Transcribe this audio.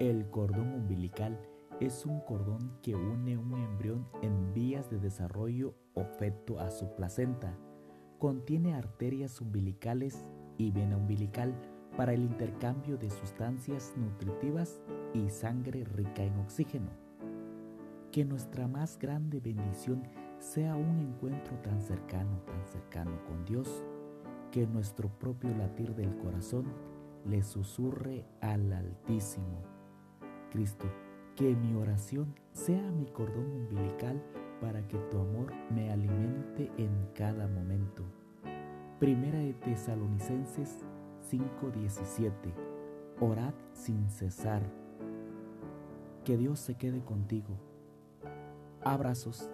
El cordón umbilical es un cordón que une un embrión en vías de desarrollo o feto a su placenta. Contiene arterias umbilicales y vena umbilical para el intercambio de sustancias nutritivas y sangre rica en oxígeno. Que nuestra más grande bendición sea un encuentro tan cercano, tan cercano con Dios, que nuestro propio latir del corazón le susurre al Altísimo. Cristo, que mi oración sea mi cordón umbilical para que tu amor me alimente en cada momento. Primera de Tesalonicenses 5:17. Orad sin cesar. Que Dios se quede contigo. Abrazos